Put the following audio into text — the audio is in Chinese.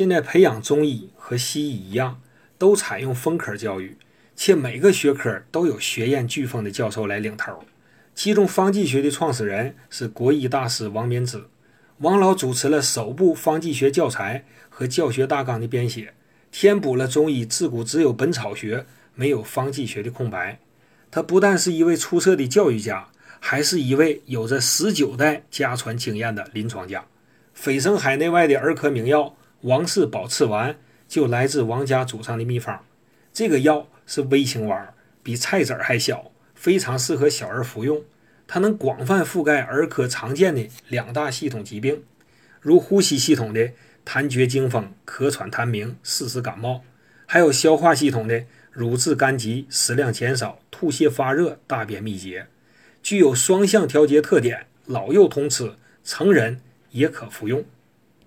现在培养中医和西医一样，都采用分科教育，且每个学科都有学院巨峰的教授来领头。其中，方剂学的创始人是国医大师王冕之，王老主持了首部方剂学教材和教学大纲的编写，填补了中医自古只有本草学没有方剂学的空白。他不但是一位出色的教育家，还是一位有着十九代家传经验的临床家。蜚声海内外的儿科名药。王氏保次丸就来自王家祖上的秘方。这个药是微型丸，比菜籽还小，非常适合小儿服用。它能广泛覆盖儿科常见的两大系统疾病，如呼吸系统的痰厥惊风、咳喘痰鸣、湿湿感冒，还有消化系统的乳质干急、食量减少、吐泻发热、大便秘结。具有双向调节特点，老幼通吃，成人也可服用。